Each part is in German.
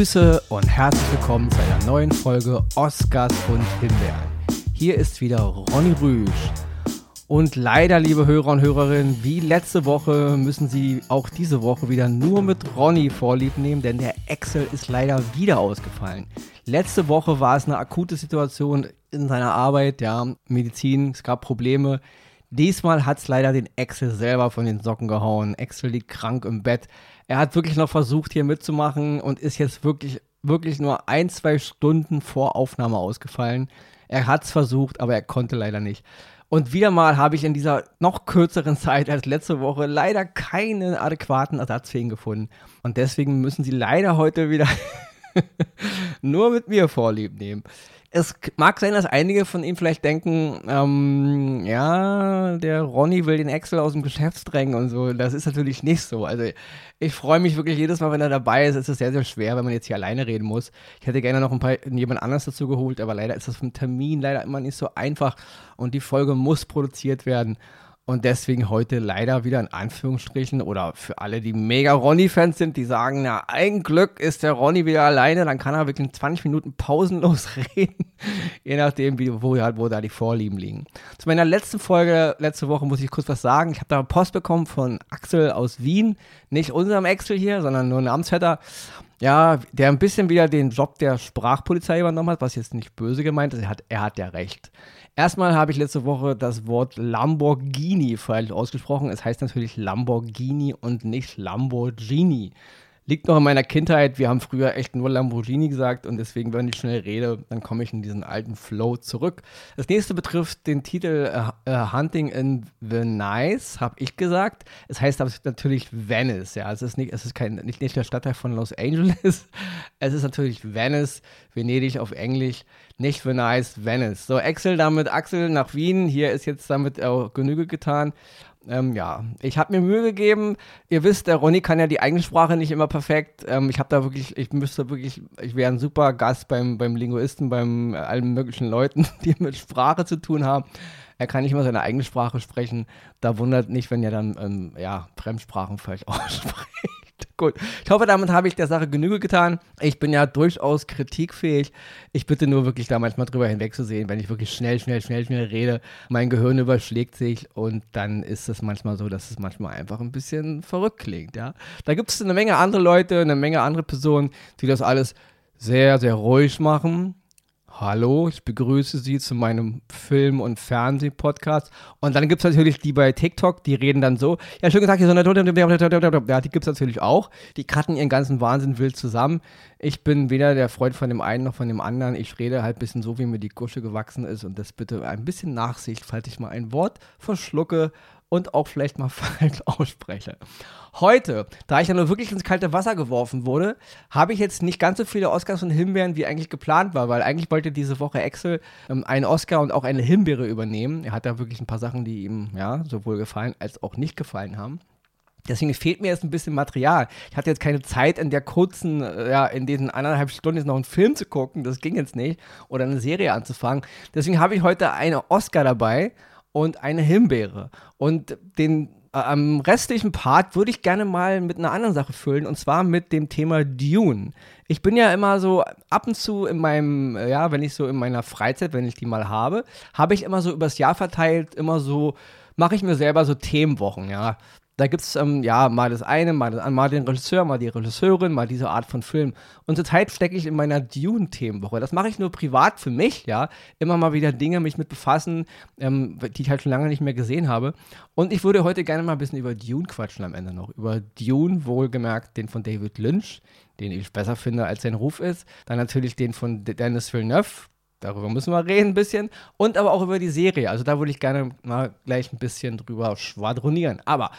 Grüße und herzlich willkommen zu einer neuen Folge Oscars und Himbeeren. Hier ist wieder Ronny Rüsch. Und leider, liebe Hörer und Hörerinnen, wie letzte Woche müssen Sie auch diese Woche wieder nur mit Ronny vorlieb nehmen, denn der Excel ist leider wieder ausgefallen. Letzte Woche war es eine akute Situation in seiner Arbeit, ja, Medizin, es gab Probleme. Diesmal hat es leider den Excel selber von den Socken gehauen. Excel liegt krank im Bett. Er hat wirklich noch versucht, hier mitzumachen und ist jetzt wirklich, wirklich nur ein, zwei Stunden vor Aufnahme ausgefallen. Er hat es versucht, aber er konnte leider nicht. Und wieder mal habe ich in dieser noch kürzeren Zeit als letzte Woche leider keinen adäquaten Ersatzfähigen gefunden. Und deswegen müssen Sie leider heute wieder nur mit mir Vorlieb nehmen es mag sein, dass einige von Ihnen vielleicht denken, ähm, ja, der Ronny will den Excel aus dem Geschäft drängen und so. Das ist natürlich nicht so. Also ich freue mich wirklich jedes Mal, wenn er dabei ist. Es ist sehr, sehr schwer, wenn man jetzt hier alleine reden muss. Ich hätte gerne noch ein paar jemand anderes dazu geholt, aber leider ist das vom Termin leider immer nicht so einfach und die Folge muss produziert werden. Und deswegen heute leider wieder in Anführungsstrichen oder für alle, die mega Ronny-Fans sind, die sagen, na, ein Glück ist der Ronny wieder alleine, dann kann er wirklich 20 Minuten pausenlos reden, je nachdem, wie, wo, wo da die Vorlieben liegen. Zu meiner letzten Folge, letzte Woche muss ich kurz was sagen. Ich habe da Post bekommen von Axel aus Wien, nicht unserem Axel hier, sondern nur ein Namensvetter ja, der ein bisschen wieder den Job der Sprachpolizei übernommen hat, was jetzt nicht böse gemeint ist. Er hat, er hat ja recht. Erstmal habe ich letzte Woche das Wort Lamborghini falsch ausgesprochen. Es heißt natürlich Lamborghini und nicht Lamborghini liegt noch in meiner Kindheit. Wir haben früher echt nur Lamborghini gesagt und deswegen, wenn ich schnell rede, dann komme ich in diesen alten Flow zurück. Das nächste betrifft den Titel äh, äh Hunting in Venice, habe ich gesagt. Es heißt aber natürlich Venice, ja. Es ist nicht, es ist kein, nicht, nicht der Stadtteil von Los Angeles. Es ist natürlich Venice, Venedig auf Englisch, nicht Venice, Venice. So, Axel damit Axel nach Wien. Hier ist jetzt damit auch Genüge getan. Ähm, ja, ich habe mir Mühe gegeben. Ihr wisst, der Ronny kann ja die eigene Sprache nicht immer perfekt. Ähm, ich habe da wirklich, ich müsste wirklich, ich wäre ein super Gast beim, beim Linguisten, beim äh, allen möglichen Leuten, die mit Sprache zu tun haben. Er kann nicht immer seine eigene Sprache sprechen. Da wundert nicht, wenn er dann ähm, ja, Fremdsprachen falsch ausspricht. Gut. Ich hoffe, damit habe ich der Sache Genüge getan. Ich bin ja durchaus kritikfähig. Ich bitte nur wirklich da manchmal drüber hinwegzusehen, wenn ich wirklich schnell, schnell, schnell, schnell rede. Mein Gehirn überschlägt sich und dann ist es manchmal so, dass es manchmal einfach ein bisschen verrückt klingt. Ja? Da gibt es eine Menge andere Leute, eine Menge andere Personen, die das alles sehr, sehr ruhig machen Hallo, ich begrüße Sie zu meinem Film- und Fernseh-Podcast. Und dann gibt es natürlich die bei TikTok, die reden dann so. Ja, schön gesagt, hier so eine. Ja, die gibt es natürlich auch. Die cutten ihren ganzen Wahnsinn wild zusammen. Ich bin weder der Freund von dem einen noch von dem anderen. Ich rede halt ein bisschen so, wie mir die Gusche gewachsen ist. Und das bitte ein bisschen Nachsicht, falls ich mal ein Wort verschlucke und auch vielleicht mal falsch ausspreche. Heute, da ich ja nur wirklich ins kalte Wasser geworfen wurde, habe ich jetzt nicht ganz so viele Oscars und Himbeeren, wie eigentlich geplant war, weil eigentlich wollte diese Woche Axel ähm, einen Oscar und auch eine Himbeere übernehmen. Er hat da wirklich ein paar Sachen, die ihm ja sowohl gefallen als auch nicht gefallen haben. Deswegen fehlt mir jetzt ein bisschen Material. Ich hatte jetzt keine Zeit, in der kurzen, äh, ja, in diesen anderthalb Stunden jetzt noch einen Film zu gucken. Das ging jetzt nicht. Oder eine Serie anzufangen. Deswegen habe ich heute einen Oscar dabei und eine Himbeere. Und den äh, am restlichen Part würde ich gerne mal mit einer anderen Sache füllen und zwar mit dem Thema Dune. Ich bin ja immer so ab und zu in meinem, äh, ja, wenn ich so in meiner Freizeit, wenn ich die mal habe, habe ich immer so übers Jahr verteilt, immer so, mache ich mir selber so Themenwochen, ja. Da gibt es ähm, ja mal das eine, mal, das, mal den Regisseur, mal die Regisseurin, mal diese Art von Film. Und zurzeit stecke ich in meiner Dune-Themenwoche. Das mache ich nur privat für mich, ja. Immer mal wieder Dinge mich mit befassen, ähm, die ich halt schon lange nicht mehr gesehen habe. Und ich würde heute gerne mal ein bisschen über Dune quatschen am Ende noch. Über Dune, wohlgemerkt den von David Lynch, den ich besser finde, als sein Ruf ist. Dann natürlich den von Dennis Villeneuve, Darüber müssen wir reden ein bisschen. Und aber auch über die Serie. Also da würde ich gerne mal gleich ein bisschen drüber schwadronieren. Aber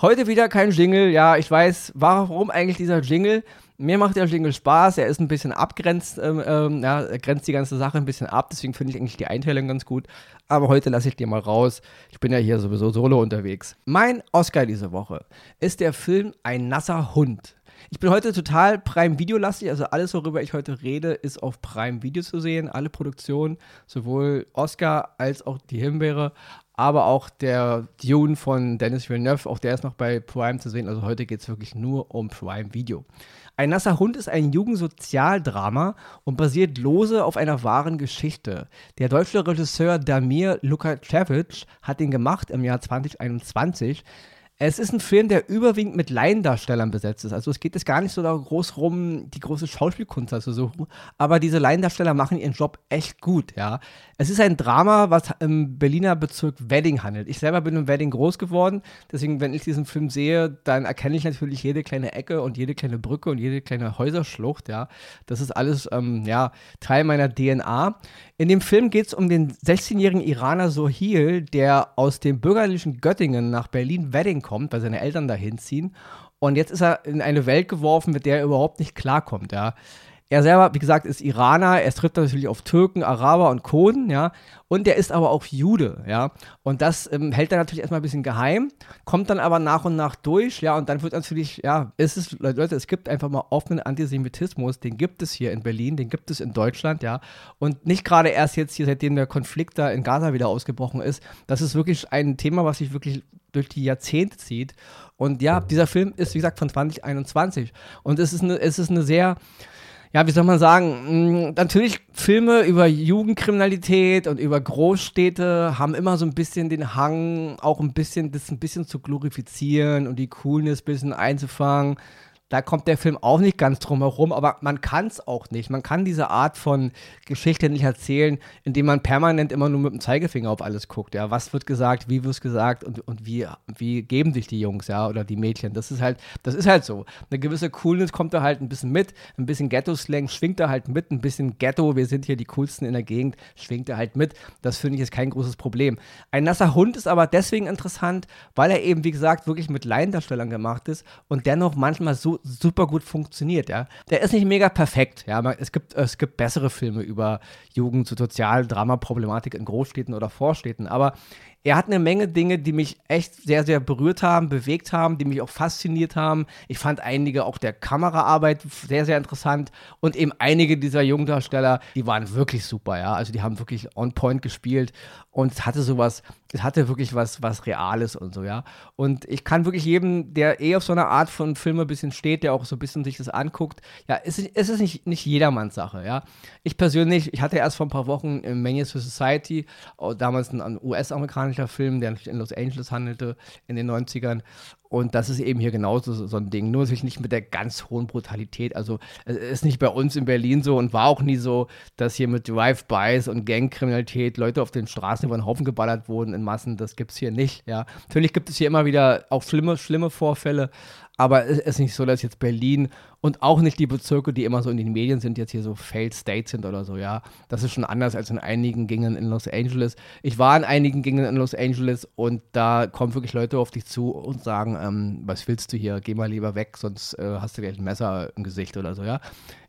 Heute wieder kein Jingle. Ja, ich weiß, warum eigentlich dieser Jingle? Mir macht der Jingle Spaß. Er ist ein bisschen abgrenzt, ähm, ähm, ja, er grenzt die ganze Sache ein bisschen ab. Deswegen finde ich eigentlich die Einteilung ganz gut. Aber heute lasse ich dir mal raus. Ich bin ja hier sowieso solo unterwegs. Mein Oscar diese Woche ist der Film Ein nasser Hund. Ich bin heute total Prime Video lastig, also alles, worüber ich heute rede, ist auf Prime Video zu sehen. Alle Produktionen, sowohl Oscar als auch die Himbeere, aber auch der Dune von Dennis Villeneuve, auch der ist noch bei Prime zu sehen. Also heute geht es wirklich nur um Prime Video. Ein nasser Hund ist ein Jugendsozialdrama und basiert lose auf einer wahren Geschichte. Der deutsche Regisseur Damir Lukacevic hat ihn gemacht im Jahr 2021. Es ist ein Film, der überwiegend mit Laiendarstellern besetzt ist. Also es geht jetzt gar nicht so groß rum, die große Schauspielkunst zu suchen, aber diese Laiendarsteller machen ihren Job echt gut, ja. Es ist ein Drama, was im Berliner Bezirk Wedding handelt. Ich selber bin im Wedding groß geworden, deswegen, wenn ich diesen Film sehe, dann erkenne ich natürlich jede kleine Ecke und jede kleine Brücke und jede kleine Häuserschlucht, ja. Das ist alles, ähm, ja, Teil meiner DNA. In dem Film geht es um den 16-jährigen Iraner Sohil, der aus dem bürgerlichen Göttingen nach Berlin-Wedding kommt, weil seine Eltern dahin ziehen. Und jetzt ist er in eine Welt geworfen, mit der er überhaupt nicht klarkommt, ja. Er selber, wie gesagt, ist Iraner, er trifft natürlich auf Türken, Araber und Kurden, ja, und er ist aber auch Jude, ja, und das ähm, hält er natürlich erstmal ein bisschen geheim, kommt dann aber nach und nach durch, ja, und dann wird natürlich, ja, ist es, Leute, es gibt einfach mal offenen Antisemitismus, den gibt es hier in Berlin, den gibt es in Deutschland, ja, und nicht gerade erst jetzt hier, seitdem der Konflikt da in Gaza wieder ausgebrochen ist, das ist wirklich ein Thema, was sich wirklich durch die Jahrzehnte zieht, und ja, dieser Film ist, wie gesagt, von 2021, und es ist eine, es ist eine sehr, ja, wie soll man sagen, mm, natürlich Filme über Jugendkriminalität und über Großstädte haben immer so ein bisschen den Hang, auch ein bisschen das ein bisschen zu glorifizieren und die Coolness ein bisschen einzufangen. Da kommt der Film auch nicht ganz drum herum, aber man kann es auch nicht. Man kann diese Art von Geschichte nicht erzählen, indem man permanent immer nur mit dem Zeigefinger auf alles guckt. Ja, was wird gesagt, wie wird es gesagt und, und wie, wie geben sich die Jungs, ja, oder die Mädchen. Das ist halt, das ist halt so. Eine gewisse Coolness kommt da halt ein bisschen mit, ein bisschen Ghetto-Slang schwingt da halt mit, ein bisschen Ghetto, wir sind hier die coolsten in der Gegend, schwingt da halt mit. Das finde ich jetzt kein großes Problem. Ein nasser Hund ist aber deswegen interessant, weil er eben, wie gesagt, wirklich mit Laiendarstellern gemacht ist und dennoch manchmal so super gut funktioniert, ja. Der ist nicht mega perfekt, ja. Es gibt, es gibt bessere Filme über Jugend, Sozial, Drama, Problematik in Großstädten oder Vorstädten, aber er hat eine Menge Dinge, die mich echt sehr, sehr berührt haben, bewegt haben, die mich auch fasziniert haben. Ich fand einige auch der Kameraarbeit sehr, sehr interessant und eben einige dieser Jungdarsteller, die waren wirklich super, ja. Also die haben wirklich on point gespielt und es hatte sowas, es hatte wirklich was, was Reales und so, ja. Und ich kann wirklich jedem, der eh auf so einer Art von Filme ein bisschen steht, der auch so ein bisschen sich das anguckt, ja, es ist, es ist nicht, nicht jedermanns Sache, ja. Ich persönlich, ich hatte erst vor ein paar Wochen im Manias for Society, oh, damals ein US-amerikanischer amerikanischer Film, der in Los Angeles handelte in den 90ern. Und das ist eben hier genauso so, ein Ding. Nur natürlich nicht mit der ganz hohen Brutalität. Also es ist nicht bei uns in Berlin so und war auch nie so, dass hier mit Drive-Bys und Gangkriminalität Leute auf den Straßen über den Haufen geballert wurden in Massen. Das gibt es hier nicht. Ja. Natürlich gibt es hier immer wieder auch schlimme, schlimme Vorfälle, aber es ist nicht so, dass jetzt Berlin und auch nicht die Bezirke, die immer so in den Medien sind, jetzt hier so Failed States sind oder so, ja. Das ist schon anders als in einigen Gegenden in Los Angeles. Ich war in einigen Gegenden in Los Angeles und da kommen wirklich Leute auf dich zu und sagen, ähm, was willst du hier? Geh mal lieber weg, sonst äh, hast du gleich ein Messer im Gesicht oder so, ja.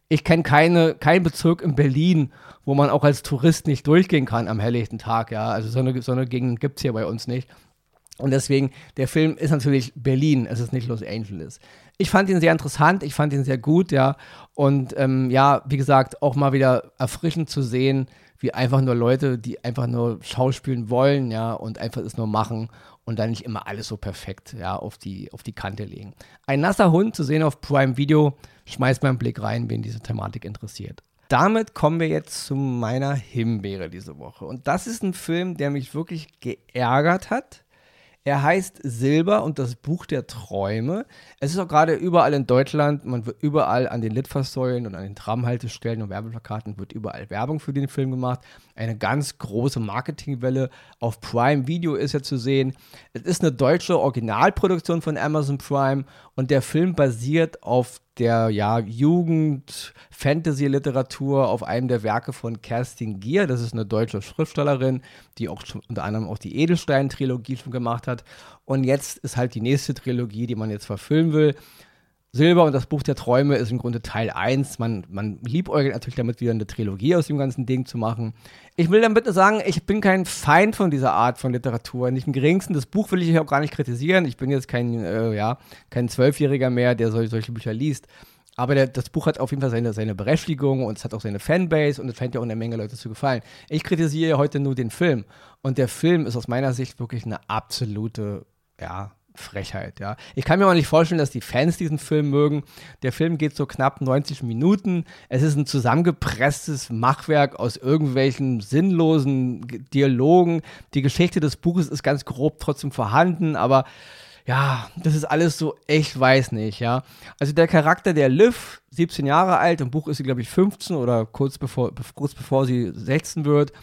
Ich kenne keine, keinen Bezirk in Berlin, wo man auch als Tourist nicht durchgehen kann am helllichten Tag, ja. Also so eine, so eine Gegend gibt es hier bei uns nicht. Und deswegen, der Film ist natürlich Berlin, es ist nicht Los Angeles. Ich fand ihn sehr interessant, ich fand ihn sehr gut, ja. Und ähm, ja, wie gesagt, auch mal wieder erfrischend zu sehen, wie einfach nur Leute, die einfach nur schauspielen wollen, ja, und einfach es nur machen und dann nicht immer alles so perfekt, ja, auf die, auf die Kante legen. Ein nasser Hund zu sehen auf Prime Video, schmeißt mal einen Blick rein, wen diese Thematik interessiert. Damit kommen wir jetzt zu meiner Himbeere diese Woche. Und das ist ein Film, der mich wirklich geärgert hat er heißt Silber und das Buch der Träume. Es ist auch gerade überall in Deutschland, man wird überall an den Litfaßsäulen und an den Tramhaltestellen und Werbeplakaten wird überall Werbung für den Film gemacht. Eine ganz große Marketingwelle auf Prime Video ist ja zu sehen. Es ist eine deutsche Originalproduktion von Amazon Prime und der Film basiert auf der ja, Jugend-Fantasy-Literatur auf einem der Werke von Kerstin Gier. Das ist eine deutsche Schriftstellerin, die auch schon, unter anderem auch die Edelstein-Trilogie schon gemacht hat. Und jetzt ist halt die nächste Trilogie, die man jetzt verfilmen will. Silber und das Buch der Träume ist im Grunde Teil 1. Man, man liebäugelt natürlich damit, wieder eine Trilogie aus dem ganzen Ding zu machen. Ich will damit nur sagen, ich bin kein Feind von dieser Art von Literatur. Nicht im geringsten. Das Buch will ich auch gar nicht kritisieren. Ich bin jetzt kein, äh, ja, kein Zwölfjähriger mehr, der solche, solche Bücher liest. Aber der, das Buch hat auf jeden Fall seine, seine Berechtigung und es hat auch seine Fanbase und es scheint ja auch eine Menge Leute zu gefallen. Ich kritisiere heute nur den Film. Und der Film ist aus meiner Sicht wirklich eine absolute, ja, Frechheit, ja. Ich kann mir auch nicht vorstellen, dass die Fans diesen Film mögen. Der Film geht so knapp 90 Minuten. Es ist ein zusammengepresstes Machwerk aus irgendwelchen sinnlosen Dialogen. Die Geschichte des Buches ist ganz grob trotzdem vorhanden, aber ja, das ist alles so, ich weiß nicht, ja. Also der Charakter der Liv, 17 Jahre alt, im Buch ist sie, glaube ich, 15 oder kurz bevor, kurz bevor sie 16 wird,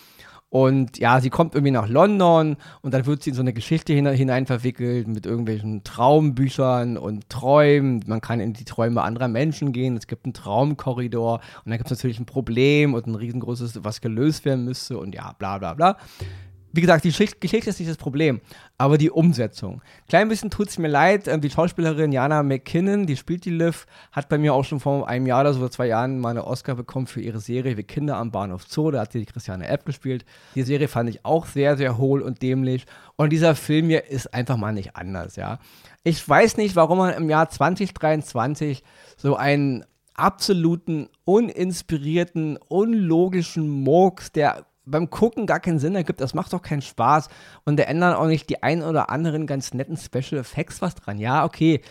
und ja, sie kommt irgendwie nach London und dann wird sie in so eine Geschichte hinein verwickelt mit irgendwelchen Traumbüchern und Träumen. Man kann in die Träume anderer Menschen gehen. Es gibt einen Traumkorridor und dann gibt es natürlich ein Problem und ein riesengroßes, was gelöst werden müsste und ja, bla bla bla wie gesagt, die Geschichte ist nicht das Problem, aber die Umsetzung. Klein bisschen tut es mir leid, ähm, die Schauspielerin Jana McKinnon, die spielt die Liv, hat bei mir auch schon vor einem Jahr oder so, zwei Jahren mal eine Oscar bekommen für ihre Serie Wie Kinder am Bahnhof Zoo, da hat sie die Christiane App gespielt. Die Serie fand ich auch sehr, sehr hohl und dämlich und dieser Film hier ist einfach mal nicht anders, ja. Ich weiß nicht, warum man im Jahr 2023 so einen absoluten, uninspirierten, unlogischen Murks, der beim Gucken gar keinen Sinn ergibt, das macht doch keinen Spaß und da ändern auch nicht die ein oder anderen ganz netten Special Effects was dran. Ja, okay,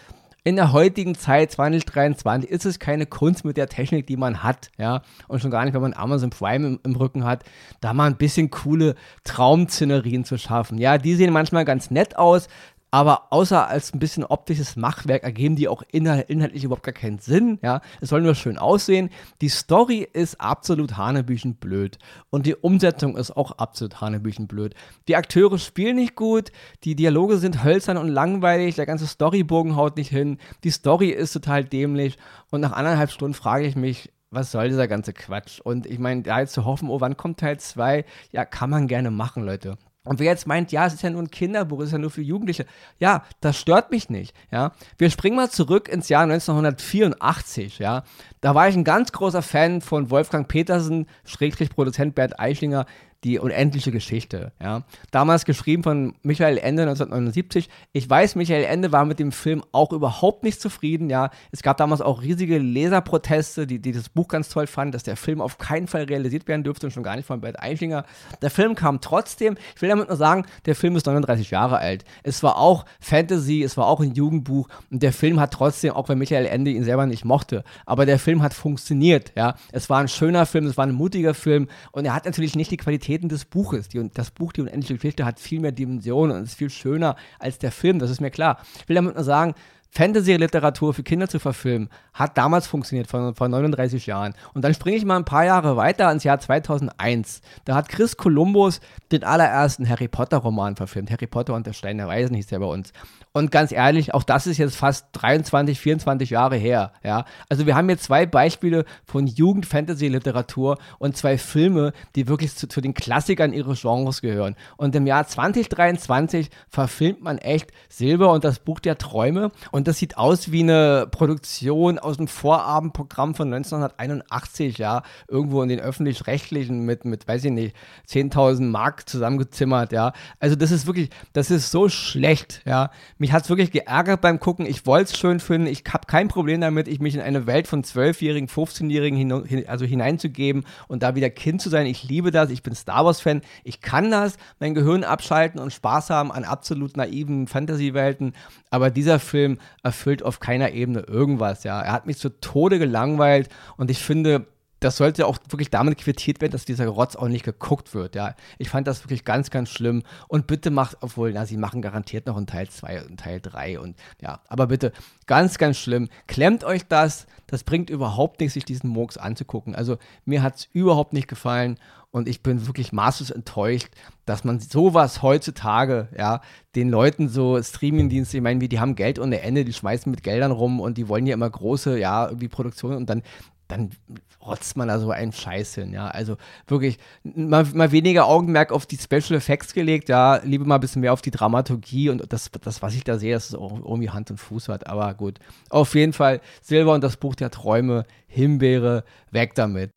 in der heutigen Zeit, 2023, ist es keine Kunst mit der Technik, die man hat, ja, und schon gar nicht, wenn man Amazon Prime im, im Rücken hat, da mal ein bisschen coole Traumszenerien zu schaffen. Ja, die sehen manchmal ganz nett aus, aber außer als ein bisschen optisches Machwerk ergeben die auch inhaltlich überhaupt gar keinen Sinn. Ja, es soll nur schön aussehen. Die Story ist absolut hanebüchen blöd und die Umsetzung ist auch absolut hanebüchen blöd. Die Akteure spielen nicht gut, die Dialoge sind hölzern und langweilig, der ganze Storybogen haut nicht hin, die Story ist total dämlich und nach anderthalb Stunden frage ich mich, was soll dieser ganze Quatsch? Und ich meine, da jetzt zu hoffen, oh, wann kommt Teil 2? Ja, kann man gerne machen, Leute. Und wer jetzt meint, ja, es ist ja nur ein Kinderbuch, es ist ja nur für Jugendliche. Ja, das stört mich nicht, ja. Wir springen mal zurück ins Jahr 1984, ja. Da war ich ein ganz großer Fan von Wolfgang Petersen, Schrägstrich Produzent Bert Eichlinger, die unendliche Geschichte. Ja. Damals geschrieben von Michael Ende 1979. Ich weiß, Michael Ende war mit dem Film auch überhaupt nicht zufrieden. Ja. Es gab damals auch riesige Leserproteste, die, die das Buch ganz toll fanden, dass der Film auf keinen Fall realisiert werden dürfte und schon gar nicht von Bert Eichinger. Der Film kam trotzdem. Ich will damit nur sagen, der Film ist 39 Jahre alt. Es war auch Fantasy, es war auch ein Jugendbuch und der Film hat trotzdem, auch wenn Michael Ende ihn selber nicht mochte, aber der Film hat funktioniert. Ja. Es war ein schöner Film, es war ein mutiger Film und er hat natürlich nicht die Qualität Qualitäten des Buches. Die, das Buch, die unendliche Geschichte, hat viel mehr Dimensionen und ist viel schöner als der Film, das ist mir klar. Ich will damit nur sagen, Fantasy-Literatur für Kinder zu verfilmen, hat damals funktioniert, vor, vor 39 Jahren. Und dann springe ich mal ein paar Jahre weiter ins Jahr 2001. Da hat Chris Columbus den allerersten Harry Potter-Roman verfilmt. Harry Potter und der Stein der Weisen hieß der bei uns. Und ganz ehrlich, auch das ist jetzt fast 23, 24 Jahre her. Ja? Also wir haben hier zwei Beispiele von Jugend-Fantasy-Literatur und zwei Filme, die wirklich zu, zu, den Klassikern ihres Genres gehören. Und im Jahr 2023 verfilmt man echt Silber und das Buch der Träume. Und das sieht aus wie eine Produktion aus dem Vorabendprogramm von 1981, ja, irgendwo in den öffentlich-rechtlichen mit, mit, weiß ich nicht, 10.000 Mark zusammengezimmert, ja. Also das ist wirklich, das ist so schlecht, ja mich hat es wirklich geärgert beim Gucken. Ich wollte es schön finden. Ich habe kein Problem damit, ich mich in eine Welt von 12-Jährigen, 15-Jährigen hin, also hineinzugeben und da wieder Kind zu sein. Ich liebe das. Ich bin Star Wars-Fan. Ich kann das, mein Gehirn abschalten und Spaß haben an absolut naiven Fantasy-Welten. Aber dieser Film erfüllt auf keiner Ebene irgendwas. Ja, er hat mich zu Tode gelangweilt und ich finde, das sollte auch wirklich damit quittiert werden, dass dieser Rotz auch nicht geguckt wird. Ja, ich fand das wirklich ganz, ganz schlimm. Und bitte macht, obwohl, na, sie machen garantiert noch einen Teil 2 und Teil 3 und ja, aber bitte, ganz, ganz schlimm. Klemmt euch das. Das bringt überhaupt nichts, sich diesen Murks anzugucken. Also mir hat es überhaupt nicht gefallen und ich bin wirklich maßlos enttäuscht, dass man sowas heutzutage, ja, den Leuten so Streamingdienste, ich meine, die haben Geld ohne Ende, die schmeißen mit Geldern rum und die wollen ja immer große, ja, irgendwie Produktionen und dann dann rotzt man da so einen Scheiß hin, ja. Also wirklich mal, mal, weniger Augenmerk auf die Special Effects gelegt, ja, lieber mal ein bisschen mehr auf die Dramaturgie und das, das was ich da sehe, dass es auch irgendwie Hand und Fuß hat, aber gut. Auf jeden Fall Silber und das Buch der Träume, Himbeere, weg damit.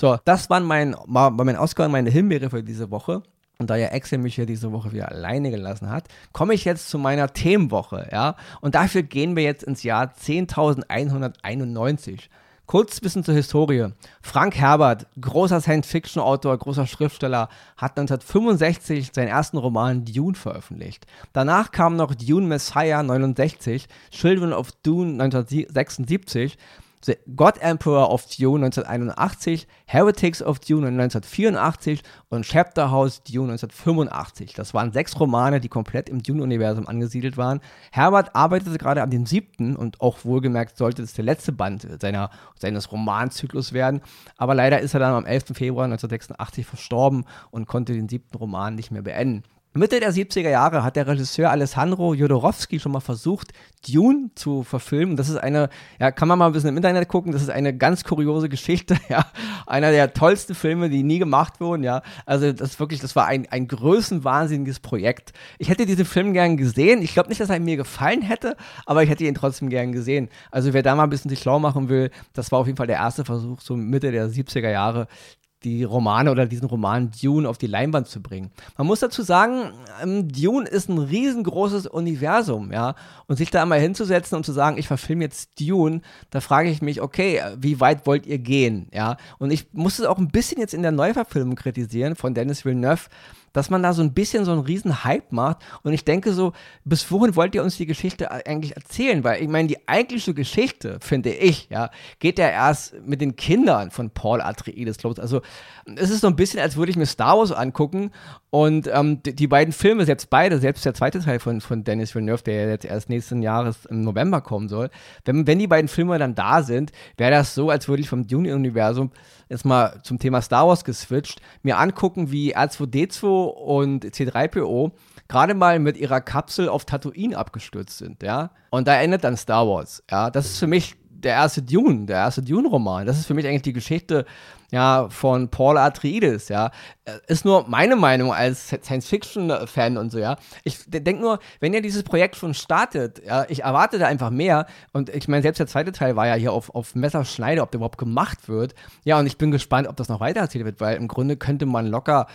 So, das waren mein, mein Oscar und meine Himbeere für diese Woche. Und da ja Excel mich hier diese Woche wieder alleine gelassen hat, komme ich jetzt zu meiner Themenwoche, ja. Und dafür gehen wir jetzt ins Jahr 10.191. Kurz ein bisschen zur Historie. Frank Herbert, großer Science-Fiction-Autor, großer Schriftsteller, hat 1965 seinen ersten Roman Dune veröffentlicht. Danach kam noch Dune Messiah 69, Children of Dune 1976 The God Emperor of Dune 1981, Heretics of Dune 1984 und Chapter House Dune 1985. Das waren sechs Romane, die komplett im Dune-Universum angesiedelt waren. Herbert arbeitete gerade an dem siebten und auch wohlgemerkt sollte es der letzte Band seiner, seines Romanzyklus werden. Aber leider ist er dann am 11. Februar 1986 verstorben und konnte den siebten Roman nicht mehr beenden. Mitte der 70er Jahre hat der Regisseur Alessandro Jodorowsky schon mal versucht, Dune zu verfilmen. Das ist eine, ja, kann man mal ein bisschen im Internet gucken, das ist eine ganz kuriose Geschichte, ja. Einer der tollsten Filme, die nie gemacht wurden, ja. Also, das wirklich, das war ein, ein größenwahnsinniges Projekt. Ich hätte diesen Film gern gesehen. Ich glaube nicht, dass er mir gefallen hätte, aber ich hätte ihn trotzdem gern gesehen. Also, wer da mal ein bisschen sich schlau machen will, das war auf jeden Fall der erste Versuch, so Mitte der 70er Jahre, die Romane oder diesen Roman Dune auf die Leinwand zu bringen. Man muss dazu sagen, ähm, Dune ist ein riesengroßes Universum, ja. Und sich da einmal hinzusetzen und zu sagen, ich verfilme jetzt Dune, da frage ich mich, okay, wie weit wollt ihr gehen, ja? Und ich muss es auch ein bisschen jetzt in der Neuverfilmung kritisieren von Dennis Villeneuve, dass man da so ein bisschen so einen riesen Hype macht. Und ich denke so, bis wohin wollt ihr uns die Geschichte eigentlich erzählen? Weil ich meine, die eigentliche Geschichte, finde ich, ja, geht ja erst mit den Kindern von Paul Atreides los. Also es ist so ein bisschen, als würde ich mir Star Wars angucken und ähm, die, die, beiden Filme, selbst beide, selbst der zweite Teil von, von Dennis Villeneuve, der jetzt erst nächsten Jahres im November kommen soll, wenn, wenn die beiden Filme dann da sind, wäre das so, als würde ich vom Dune-Universum jetzt mal zum Thema Star Wars geswitcht, mir angucken, wie R2D2 und C3PO gerade mal mit ihrer Kapsel auf Tatooine abgestürzt sind, ja. Und da endet dann Star Wars, ja. Das ist für mich der erste Dune, der erste Dune-Roman. Das ist für mich eigentlich die Geschichte ja, von Paul Atreides, ja. Äh, ist nur meine Meinung als Science-Fiction-Fan und so, ja. Ich denke nur, wenn ihr dieses Projekt schon startet, ja, ich erwarte da einfach mehr. Und ich meine, selbst der zweite Teil war ja hier auf, auf Messerschneide, ob der überhaupt gemacht wird. Ja, und ich bin gespannt, ob das noch weiter erzählt wird, weil im Grunde könnte man locker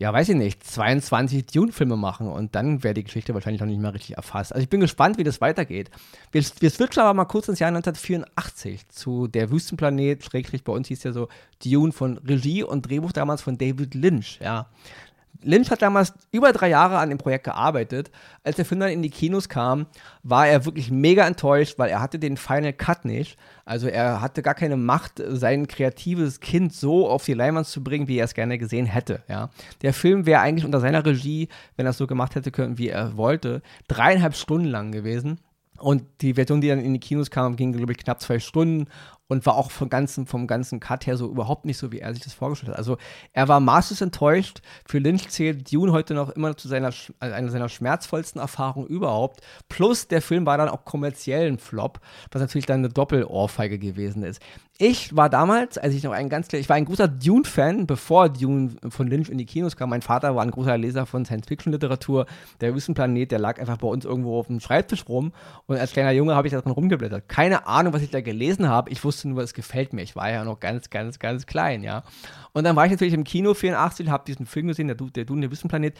ja, weiß ich nicht, 22 Dune-Filme machen und dann wäre die Geschichte wahrscheinlich noch nicht mehr richtig erfasst. Also ich bin gespannt, wie das weitergeht. Wir, wir switchen aber mal kurz ins Jahr 1984 zu Der Wüstenplanet, schrägstrich bei uns hieß ja so Dune von Regie und Drehbuch damals von David Lynch, ja. Lynch hat damals über drei Jahre an dem Projekt gearbeitet. Als der Film dann in die Kinos kam, war er wirklich mega enttäuscht, weil er hatte den Final Cut nicht. Also er hatte gar keine Macht, sein kreatives Kind so auf die Leinwand zu bringen, wie er es gerne gesehen hätte. Ja. Der Film wäre eigentlich unter seiner Regie, wenn er es so gemacht hätte können, wie er wollte, dreieinhalb Stunden lang gewesen. Und die Version, die dann in die Kinos kam, ging, glaube ich, knapp zwei Stunden und war auch vom ganzen, vom ganzen Cut her so überhaupt nicht so, wie er sich das vorgestellt hat. Also er war maßlos enttäuscht. Für Lynch zählt Dune heute noch immer zu seiner, also einer seiner schmerzvollsten Erfahrungen überhaupt. Plus der Film war dann auch kommerziell ein Flop, was natürlich dann eine Doppelohrfeige gewesen ist. Ich war damals, als ich noch ein ganz, ich war ein großer Dune-Fan, bevor Dune von Lynch in die Kinos kam. Mein Vater war ein großer Leser von Science-Fiction-Literatur. Der Wüstenplanet, der lag einfach bei uns irgendwo auf dem Schreibtisch rum. Und als kleiner Junge habe ich da drin rumgeblättert. Keine Ahnung, was ich da gelesen habe. Ich wusste nur, es gefällt mir. Ich war ja noch ganz, ganz, ganz klein, ja. Und dann war ich natürlich im Kino 84, habe diesen Film gesehen, der, der Dune, der Wüstenplanet.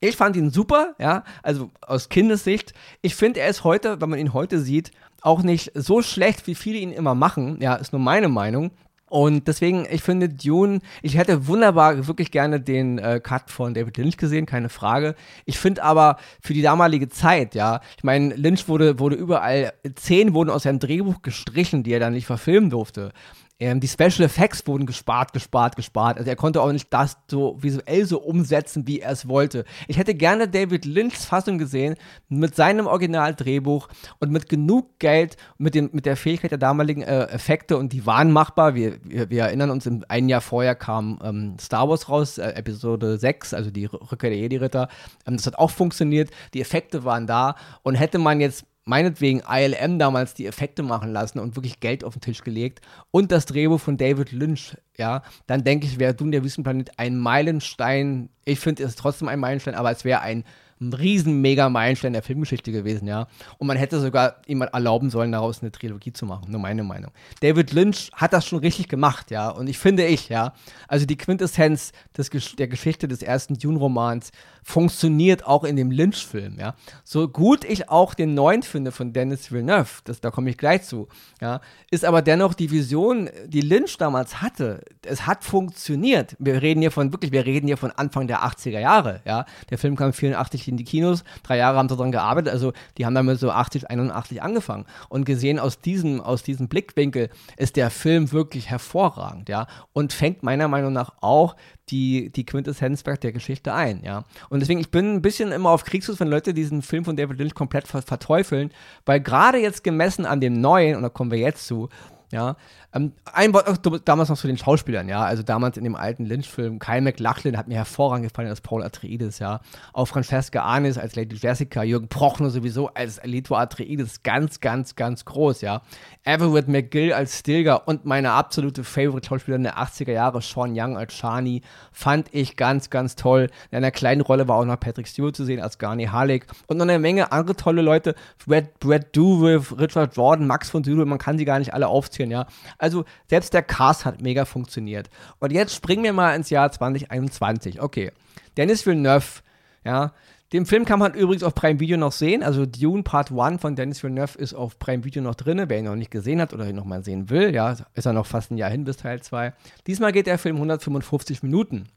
Ich fand ihn super, ja, also aus Kindessicht. Ich finde, er ist heute, wenn man ihn heute sieht, auch nicht so schlecht, wie viele ihn immer machen. Ja, ist nur meine Meinung. Und deswegen, ich finde Dune, ich hätte wunderbar wirklich gerne den äh, Cut von David Lynch gesehen, keine Frage. Ich finde aber für die damalige Zeit, ja, ich meine, Lynch wurde, wurde überall, zehn wurden aus seinem Drehbuch gestrichen, die er dann nicht verfilmen durfte. Ähm, die Special Effects wurden gespart, gespart, gespart. Also er konnte auch nicht das so visuell so umsetzen, wie er es wollte. Ich hätte gerne David Lynchs Fassung gesehen mit seinem Originaldrehbuch und mit genug Geld, mit, dem, mit der Fähigkeit der damaligen äh, Effekte und die waren machbar. Wir, wir, wir erinnern uns, ein Jahr vorher kam ähm, Star Wars raus, äh, Episode 6, also die Rückkehr der Jedi-Ritter. Ähm, das hat auch funktioniert. Die Effekte waren da und hätte man jetzt meinetwegen ILM damals die Effekte machen lassen und wirklich Geld auf den Tisch gelegt und das Drehbuch von David Lynch, ja, dann denke ich, wäre Dune der Wüstenplanet ein Meilenstein. Ich finde es trotzdem ein Meilenstein, aber es wäre ein ein riesen mega Meilenstein der Filmgeschichte gewesen, ja. Und man hätte sogar jemand erlauben sollen, daraus eine Trilogie zu machen, nur meine Meinung. David Lynch hat das schon richtig gemacht, ja. Und ich finde ich, ja, also die Quintessenz des, der Geschichte des ersten Dune-Romans funktioniert auch in dem Lynch-Film, ja. So gut ich auch den neuen finde von Dennis Villeneuve, das, da komme ich gleich zu, ja, ist aber dennoch die Vision, die Lynch damals hatte, es hat funktioniert. Wir reden hier von, wirklich, wir reden hier von Anfang der 80er Jahre, ja. Der Film kam 84 in die Kinos, drei Jahre haben sie daran gearbeitet, also die haben damit so 80, 81 angefanang und gesehen aus diesem, aus diesem Blickwinkel ist der Film wirklich hervorragend, ja, und fängt meiner Meinung nach auch die, die Quintessenz der Geschichte ein, ja. Und deswegen, ich bin ein bisschen immer auf Kriegsfuß, wenn Leute diesen Film von David Lynch komplett verteufeln, weil gerade jetzt gemessen an dem neuen, und da kommen wir jetzt zu, ja. Ähm, ein Wort auch damals noch zu den Schauspielern, ja. Also damals in dem alten Lynch-Film, Kyle McLachlan hat mir hervorragend gefallen als Paul Atreides, ja. Auch Francesca Arnis als Lady Jessica, Jürgen Prochnow sowieso als Alito Atreides, ganz, ganz, ganz groß, ja. Everett McGill als Stilgar und meine absolute Favorite-Schauspielerin der 80er Jahre, Sean Young als Shani, fand ich ganz, ganz toll. In einer kleinen Rolle war auch noch Patrick Stewart zu sehen als Garni Halleck und noch eine Menge andere tolle Leute. Brad, Brad Dourif, Richard Jordan, Max von Sydow, man kann sie gar nicht alle aufzählen, ja. Also selbst der Cast hat mega funktioniert. Und jetzt springen wir mal ins Jahr 2021. Okay, Dennis Villeneuve, ja, den Film kann man übrigens auf Prime Video noch sehen. Also Dune Part 1 von Dennis Villeneuve ist auf Prime Video noch drin. Wer ihn noch nicht gesehen hat oder ihn noch mal sehen will, ja, ist er noch fast ein Jahr hin bis Teil 2. Diesmal geht der Film 155 Minuten.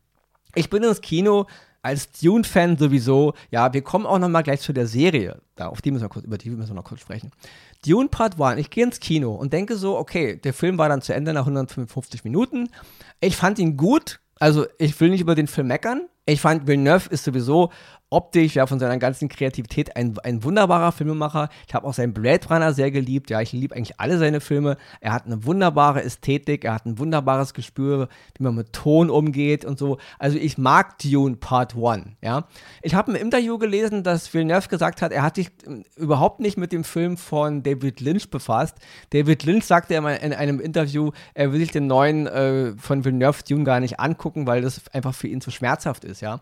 Ich bin ins Kino als Dune-Fan sowieso. Ja, wir kommen auch noch mal gleich zu der Serie. Da, auf die müssen wir kurz, über die müssen wir noch kurz sprechen. Dune Part 1, ich gehe ins Kino und denke so, okay, der Film war dann zu Ende nach 155 Minuten. Ich fand ihn gut. Also, ich will nicht über den Film meckern. Ich fand, Villeneuve ist sowieso optisch, ja, von seiner ganzen Kreativität ein, ein wunderbarer Filmemacher. Ich habe auch seinen Blade Runner sehr geliebt. Ja, ich liebe eigentlich alle seine Filme. Er hat eine wunderbare Ästhetik, er hat ein wunderbares Gespür, wie man mit Ton umgeht und so. Also ich mag Dune Part 1, ja. Ich habe im Interview gelesen, dass Villeneuve gesagt hat, er hat sich ähm, überhaupt nicht mit dem Film von David Lynch befasst. David Lynch sagte in einem Interview, er will sich den neuen äh, von Villeneuve Dune gar nicht angucken, weil das einfach für ihn zu schmerzhaft ist, ja.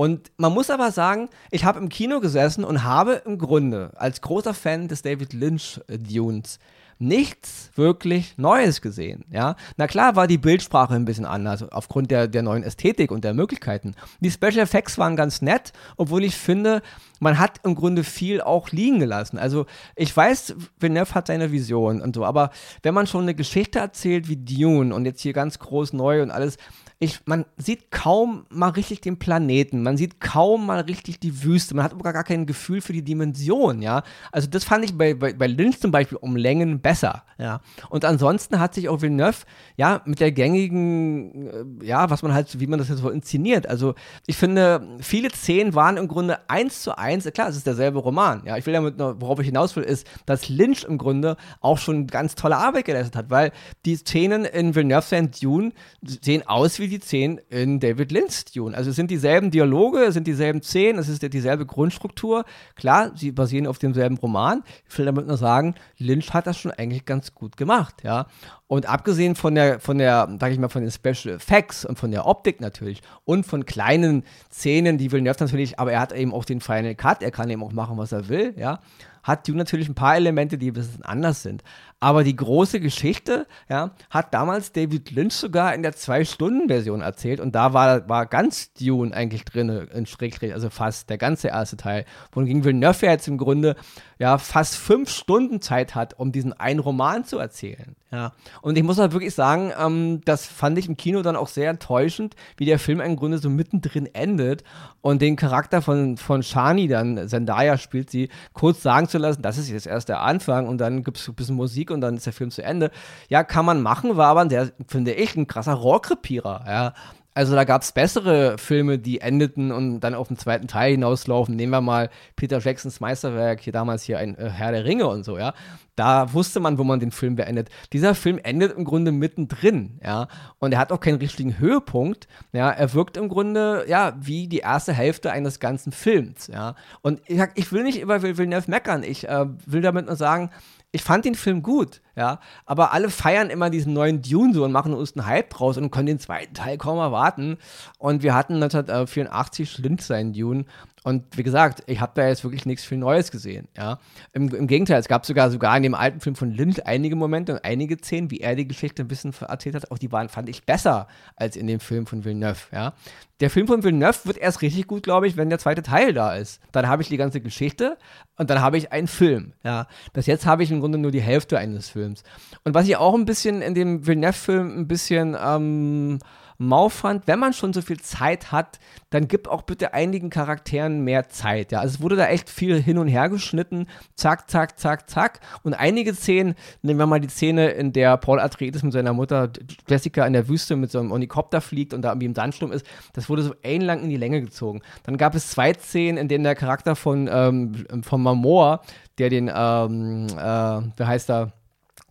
Und man muss aber sagen, ich habe im Kino gesessen und habe im Grunde als großer Fan des David Lynch äh, Dunes nichts wirklich Neues gesehen. Ja? Na klar war die Bildsprache ein bisschen anders, aufgrund der, der neuen Ästhetik und der Möglichkeiten. Die Special Effects waren ganz nett, obwohl ich finde, man hat im Grunde viel auch liegen gelassen. Also ich weiß, Villeneuve hat seine Vision und so, aber wenn man schon eine Geschichte erzählt wie Dune und jetzt hier ganz groß neu und alles, ich, man sieht kaum mal richtig den Planeten, man sieht kaum mal richtig die Wüste, man hat aber gar kein Gefühl für die Dimension, ja. Also das fand ich bei, bei, bei Lynch zum Beispiel um Längen besser, ja. Und ansonsten hat sich auch Villeneuve, ja, mit der gängigen, äh, ja, was man halt, wie man das jetzt so inszeniert. Also ich finde, viele Szenen waren im Grunde eins zu eins, klar, es ist derselbe Roman, ja. Ich will damit noch, worauf ich hinaus will, ist, dass Lynch im Grunde auch schon ganz tolle Arbeit geleistet hat, weil die Szenen in Villeneuve and Dune sehen aus wie die Szenen in David Lynch Dune. Also es sind dieselben Dialoge, es sind dieselben Szenen, es ist dieselbe Grundstruktur. Klar, sie basieren auf demselben Roman. Ich will damit nur sagen, Lynch hat das schon eigentlich ganz gut gemacht, ja. Und abgesehen von der, von der, sag ich mal, von den Special Effects und von der Optik natürlich und von kleinen Szenen, die Villeneuve natürlich, aber er hat eben auch den Final Cut, er kann eben auch machen, was er will, ja hat Dune natürlich ein paar Elemente, die ein bisschen anders sind. Aber die große Geschichte, ja, hat damals David Lynch sogar in der Zwei-Stunden-Version erzählt und da war, war ganz Dune eigentlich drin, in Schrägstrich, also fast der ganze erste Teil. Wohingegen Villeneuve jetzt im Grunde ja fast fünf Stunden Zeit hat, um diesen einen Roman zu erzählen. Ja. Und ich muss halt wirklich sagen, ähm, das fand ich im Kino dann auch sehr enttäuschend, wie der Film im Grunde so mittendrin endet und den Charakter von, von Shani dann, Zendaya spielt sie, kurz sagen zu lassen, das ist jetzt erst der Anfang und dann gibt es ein bisschen Musik und dann ist der Film zu Ende. Ja, kann man machen, war aber der, finde ich, ein krasser Rohrkrepierer, ja. Also da gab es bessere Filme, die endeten und dann auf den zweiten Teil hinauslaufen. Nehmen wir mal Peter Jacksons Meisterwerk, hier damals hier ein äh, Herr der Ringe und so, ja. Da wusste man, wo man den Film beendet. Dieser Film endet im Grunde mittendrin, ja. Und er hat auch keinen richtigen Höhepunkt, ja. Er wirkt im Grunde, ja, wie die erste Hälfte eines ganzen Films, ja. Und ich, ich will nicht über Villeneuve meckern. Ich äh, will damit nur sagen, ich fand den Film gut, ja, aber alle feiern immer diesen neuen Dune so und machen uns einen Hype draus und können den zweiten Teil kaum erwarten. Und wir hatten 1984 Schlind sein Dune Und wie gesagt, ich habe da jetzt wirklich nichts viel Neues gesehen. Ja? Im, Im, Gegenteil, es gab sogar sogar in dem alten Film von Lynch einige Momente und einige Szenen, wie er die Geschichte ein bisschen erzählt hat, auch die waren, fand ich, besser als in dem Film von Villeneuve. Ja? Der Film von Villeneuve wird erst richtig gut, glaube ich, wenn der zweite Teil da ist. Dann habe ich die ganze Geschichte und dann habe ich einen Film. Ja? Bis jetzt habe ich im Grunde nur die Hälfte eines Films. Und was ich auch ein bisschen in dem Villeneuve-Film ein bisschen ähm, mau fand, wenn man schon so viel Zeit hat, dann gib auch bitte einigen Charakteren mehr Zeit. Ja, also es wurde da echt viel hin und her geschnitten, zack, zack, zack, zack. Und einige Szenen, nehmen wir mal die Szene, in der Paul Atreides mit seiner Mutter Jessica in der Wüste mit so einem Helikopter fliegt und da irgendwie im Sandsturm ist, das wurde so ellenlang in die Länge gezogen. Dann gab es zwei Szenen, in denen der Charakter von, ähm, von Mamoa, der den, ähm, äh, wie heißt er,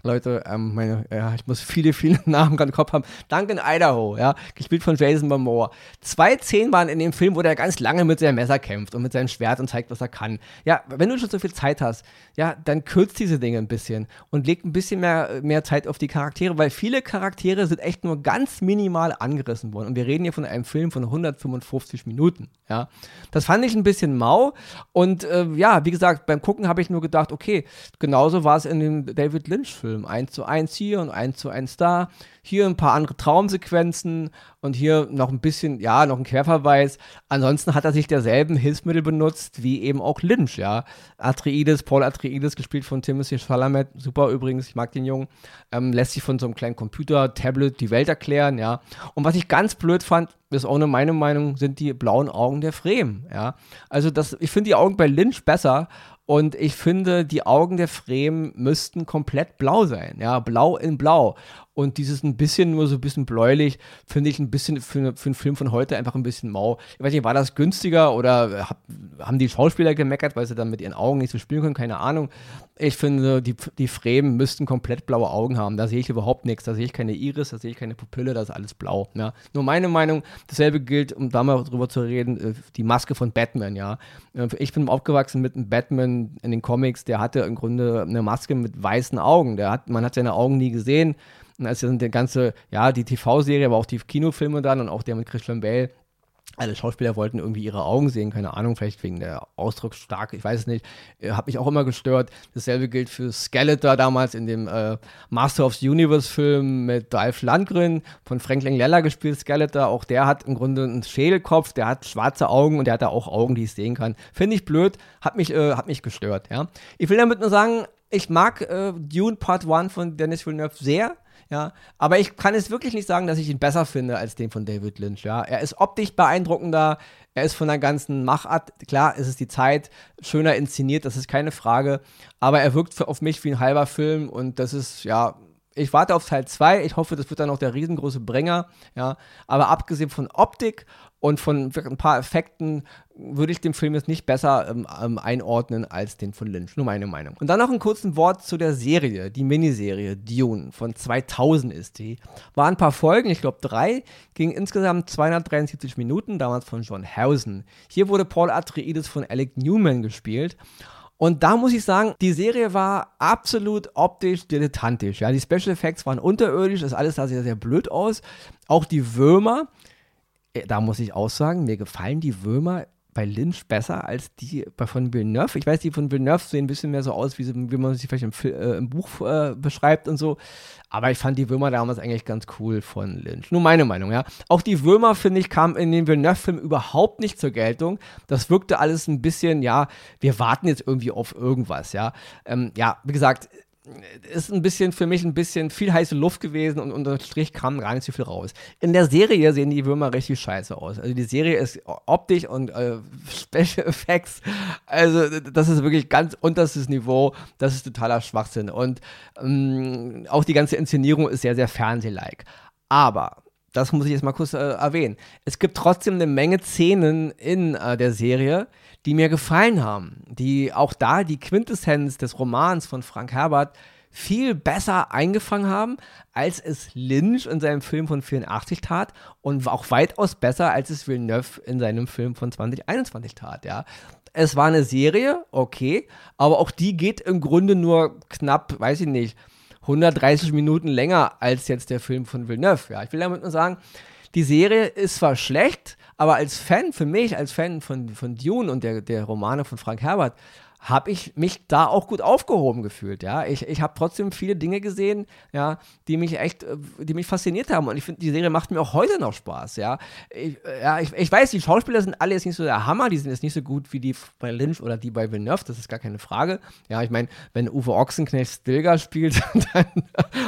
Leute, ähm, meine, ja, ich muss viele, viele Namen gerade im Kopf haben. Duncan Idaho, ja, gespielt von Jason Momoa. Zwei Szenen waren in dem Film, wo der ganz lange mit seinem Messer kämpft und mit seinem Schwert und zeigt, was er kann. Ja, wenn du schon so viel Zeit hast, ja, dann kürzt diese Dinge ein bisschen und legt ein bisschen mehr, mehr Zeit auf die Charaktere, weil viele Charaktere sind echt nur ganz minimal angerissen worden. Und wir reden hier von einem Film von 155 Minuten, ja. Das fand ich ein bisschen mau und äh, ja, wie gesagt, beim Gucken habe ich nur gedacht, okay, genauso war es in dem David Lynch-Film. Film. Eins zu eins hier und eins zu eins da. Hier ein paar andere Traumsequenzen und hier noch ein bisschen, ja, noch ein Querverweis. Ansonsten hat er sich derselben Hilfsmittel benutzt wie eben auch Lynch, ja. Atreides, Paul Atreides, gespielt von Timothy Chalamet, super übrigens, ich mag den Jungen, ähm, lässt sich von so einem kleinen Computer, Tablet die Welt erklären, ja. Und was ich ganz blöd fand, ist auch nur meine Meinung, sind die blauen Augen der Fremen, ja. Also das, ich finde die Augen bei Lynch besser und ich finde, die Augen der Fremen müssten komplett blau sein. Ja, blau in blau. Und dieses ein bisschen, nur so ein bisschen bläulich, finde ich ein bisschen für, für einen Film von heute einfach ein bisschen mau. Ich weiß nicht, war das günstiger oder hab, haben die Schauspieler gemeckert, weil sie dann mit ihren Augen nicht so spielen können? Keine Ahnung. Ich finde, die, die Fremen müssten komplett blaue Augen haben. Da sehe ich überhaupt nichts. Da sehe ich keine Iris, da sehe ich keine Pupille, da ist alles blau. Ja. Nur meine Meinung, dasselbe gilt, um da mal drüber zu reden, äh, die Maske von Batman, ja. Äh, ich bin aufgewachsen mit einem Batman in den Comics, der hatte im Grunde eine Maske mit weißen Augen. Der hat, man hat seine Augen nie gesehen. Und als dann der ganze, ja, die TV-Serie, aber auch die Kinofilme dann und auch der mit Christian Bale, alle Schauspieler wollten irgendwie ihre Augen sehen, keine Ahnung, vielleicht wegen der Ausdrucksstark, ich weiß es nicht. Äh, hat mich auch immer gestört. Dasselbe gilt für Skeletor damals in dem äh, Master of the Universe-Film mit Dolph Landgren von Frank Langella gespielt, Skeletor. Auch der hat im Grunde einen Schädelkopf, der hat schwarze Augen und der hat da auch Augen, die ich sehen kann. Finde ich blöd, hat mich, äh, hat mich gestört, ja. Ich will damit nur sagen, ich mag äh, Dune Part 1 von Dennis Villeneuve sehr. Ja, aber ich kann es wirklich nicht sagen, dass ich ihn besser finde als den von David Lynch. Ja, er ist optisch beeindruckender, er ist von der ganzen Machart, klar, es ist die Zeit, schöner inszeniert, das ist keine Frage, aber er wirkt für, auf mich wie ein halber Film und das ist, ja, ich warte auf Teil 2. Ich hoffe, das wird dann auch der riesengroße Bringer. Ja, aber abgesehen von Optik und von ein paar Effekten würde ich den Film jetzt nicht besser ähm, ähm, einordnen als den von Lynch. Nur meine Meinung. Und dann noch ein kurzes Wort zu der Serie, die Miniserie Dune von 2000 ist die. Waren ein paar Folgen, ich glaube drei, ging insgesamt 273 Minuten, damals von John Hausen. Hier wurde Paul Atreides von Alec Newman gespielt. Und da muss ich sagen, die Serie war absolut optisch dilettantisch. Ja, die Special Effects waren unterirdisch, das alles sah sehr, sehr blöd aus. Auch die Würmer, äh, da muss ich auch sagen, mir gefallen die Würmer bei Lynch besser als die von Villeneuve. Ich weiß, die von Villeneuve sehen ein bisschen mehr so aus, wie, sie, wie man sie vielleicht im, äh, im Buch äh, beschreibt und so. Aber ich fand die Würmer damals eigentlich ganz cool von Lynch. Nur meine Meinung, ja. Auch die Würmer, finde ich, kamen in den Villeneuve-Film überhaupt nicht zur Geltung. Das wirkte alles ein bisschen, ja, wir warten jetzt irgendwie auf irgendwas, ja. Ähm, ja, wie gesagt, ist ein bisschen für mich ein bisschen viel heiße Luft gewesen und unter Strich kam gar nicht so viel raus. In der Serie sehen die Würmer richtig scheiße aus. Also die Serie ist optisch und äh, Special Effects, also das ist wirklich ganz unterstes Niveau. Das ist totaler Schwachsinn. Und ähm, auch die ganze Inszenierung ist sehr, sehr Fernsehlike. Aber das muss ich jetzt mal kurz äh, erwähnen. Es gibt trotzdem eine Menge Szenen in äh, der Serie, die mir gefallen haben, die auch da die Quintessenz des Romans von Frank Herbert viel besser eingefangen haben, als es Lynch in seinem Film von 84 tat und auch weitaus besser, als es Villeneuve in seinem Film von 2021 tat, ja. Es war eine Serie, okay, aber auch die geht im Grunde nur knapp, weiß ich nicht, 130 Minuten länger als jetzt der Film von Villeneuve, ja. Ich will damit nur sagen, die Serie ist zwar schlecht, aber als Fan, für mich, als Fan von, von Dune und der, der Romane von Frank Herbert, habe ich mich da auch gut aufgehoben gefühlt, ja. Ich, ich habe trotzdem viele Dinge gesehen, ja, die mich echt, äh, die mich fasziniert haben und ich finde, die Serie macht mir auch heute noch Spaß, ja. Ich, äh, ja, ich, ich weiß, die Schauspieler sind alle jetzt nicht so der Hammer, die sind jetzt nicht so gut wie die bei Lynch oder die bei Villeneuve, das ist gar keine Frage. Ja, ich meine, wenn Uwe Ochsenknecht Stilgar spielt, dann,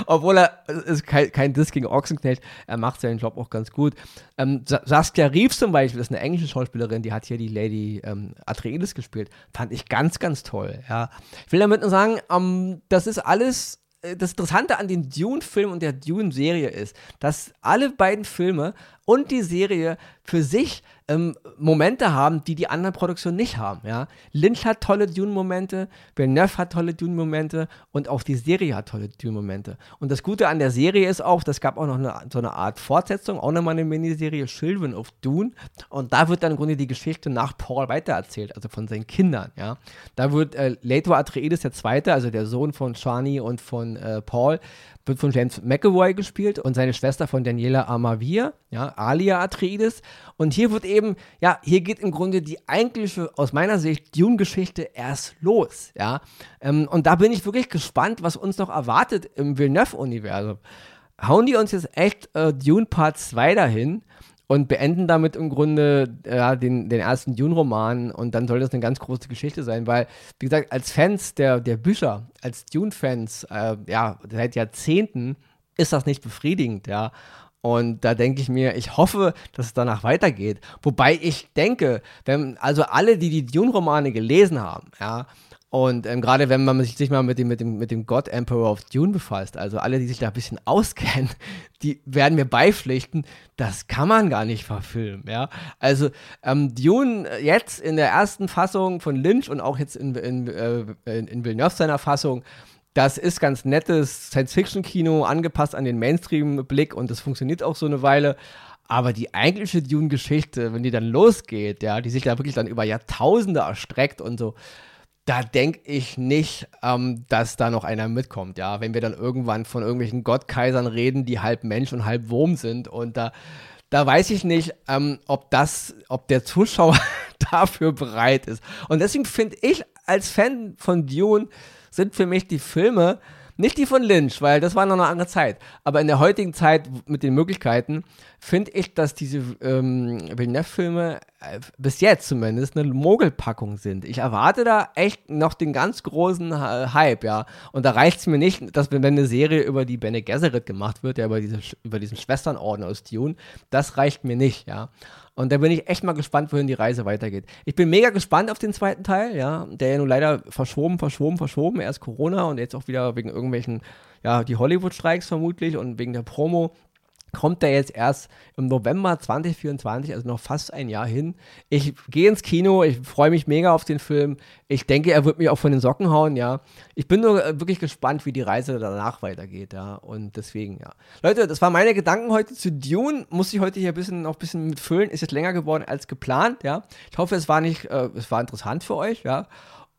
obwohl er, es ist kein, kein Diss gegen Ochsenknecht, er macht seinen Job auch ganz gut. Ähm, Saskia Reeves zum Beispiel, das ist eine englische Schauspielerin, die hat hier die Lady ähm, Atreides gespielt, fand ich ganz ganz toll. Ja. Ich will damit nur sagen, ähm, das ist alles äh, das Interessante an den Dune-Film und der Dune-Serie ist, dass alle beiden Filme und die Serie für sich ähm, Momente haben, die die anderen Produktionen nicht haben. Ja? Lynch hat tolle Dune-Momente, Villeneuve hat tolle Dune-Momente und auch die Serie hat tolle Dune-Momente. Und das Gute an der Serie ist auch, das gab auch noch eine, so eine Art Fortsetzung, auch nochmal eine Miniserie Children of Dune. Und da wird dann im Grunde die Geschichte nach Paul weitererzählt, also von seinen Kindern. Ja? Da wird äh, Leto Atreides der Zweite, also der Sohn von Shani und von äh, Paul, wird von James McAvoy gespielt und seine Schwester von Daniela Amavir, ja, Alia Atreides. Und hier wird eben, ja, hier geht im Grunde die eigentliche, aus meiner Sicht, Dune-Geschichte erst los, ja. Ähm, und da bin ich wirklich gespannt, was uns noch erwartet im Villeneuve-Universum. Hauen die uns jetzt echt äh, Dune Part 2 dahin? Und beenden damit im Grunde ja, den, den ersten Dune-Roman und dann soll das eine ganz große Geschichte sein, weil, wie gesagt, als Fans der, der Bücher, als Dune-Fans, äh, ja, seit Jahrzehnten ist das nicht befriedigend, ja. Und da denke ich mir, ich hoffe, dass es danach weitergeht. Wobei ich denke, wenn also alle, die die Dune-Romane gelesen haben, ja, und ähm, gerade wenn man sich, sich mal mit dem, mit, dem, mit dem God Emperor of Dune befasst, also alle, die sich da ein bisschen auskennen, die werden mir beipflichten, das kann man gar nicht verfilmen, ja. Also ähm, Dune äh, jetzt in der ersten Fassung von Lynch und auch jetzt in, in, äh, in, in Villeneuve seiner Fassung, das ist ganz nettes Science-Fiction-Kino, angepasst an den Mainstream-Blick und das funktioniert auch so eine Weile. Aber die eigentliche Dune-Geschichte, wenn die dann losgeht, ja, die sich da wirklich dann über Jahrtausende erstreckt und so, da denke ich nicht, ähm, dass da noch einer mitkommt, ja. Wenn wir dann irgendwann von irgendwelchen Gottkaisern reden, die halb Mensch und halb Wurm sind und da, da weiß ich nicht, ähm, ob das, ob der Zuschauer dafür bereit ist. Und deswegen finde ich als Fan von Dune sind für mich die Filme, nicht die von Lynch, weil das war noch eine andere Zeit. Aber in der heutigen Zeit mit den Möglichkeiten finde ich, dass diese ähm, Villeneuve-Filme äh, bis jetzt zumindest eine Mogelpackung sind. Ich erwarte da echt noch den ganz großen äh, Hype, ja. Und da reicht es mir nicht, dass wenn eine Serie über die Bene Gesserit gemacht wird, ja, über, diese, über diesen Schwesternorden aus Dune, das reicht mir nicht, ja. Und da bin ich echt mal gespannt, wohin die Reise weitergeht. Ich bin mega gespannt auf den zweiten Teil, ja, der ja nun leider verschoben, verschoben, verschoben. Erst Corona und jetzt auch wieder wegen irgendwelchen, ja, die Hollywood-Streiks vermutlich und wegen der Promo kommt der jetzt erst im November 2024, also noch fast ein Jahr hin. Ich gehe ins Kino, ich freue mich mega auf den Film. Ich denke, er wird mich auch von den Socken hauen, ja. Ich bin nur äh, wirklich gespannt, wie die Reise danach weitergeht, ja. Und deswegen, ja. Leute, das waren meine Gedanken heute zu Dune. Muss ich heute hier ein bisschen, noch ein bisschen mitfüllen. Ist jetzt länger geworden als geplant, ja. Ich hoffe, es war nicht, äh, es war interessant für euch, ja.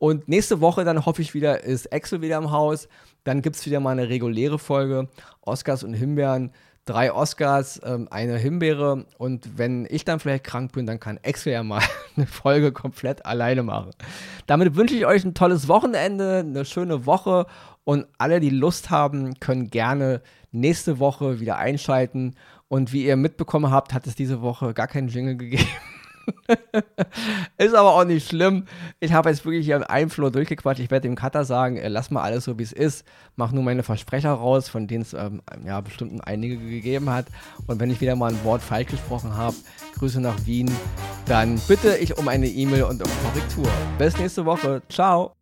Und nächste Woche dann hoffe ich wieder, ist Axel wieder im Haus. Dann gibt es wieder mal eine reguläre Folge. Oscars und Himbeeren drei Oscars, ähm, eine Himbeere und wenn ich dann vielleicht krank bin, dann kann Excel ja mal eine Folge komplett alleine machen. Damit wünsche ich euch ein tolles Wochenende, eine schöne Woche und alle, die Lust haben, können gerne nächste Woche wieder einschalten. Und wie ihr mitbekommen habt, hat es diese Woche gar keinen Jingle gegeben. ist aber auch nicht schlimm. Ich habe jetzt wirklich hier einen Einflow durchgequatscht. Ich werde dem Cutter sagen, äh, lass mal alles so, wie es ist. Mach nur meine Versprecher raus, von denen es ähm, ja, bestimmt einige gegeben hat. Und wenn ich wieder mal ein Wort falsch gesprochen habe, Grüße nach Wien, dann bitte ich um eine E-Mail und um Korrektur. Bis nächste Woche. Ciao.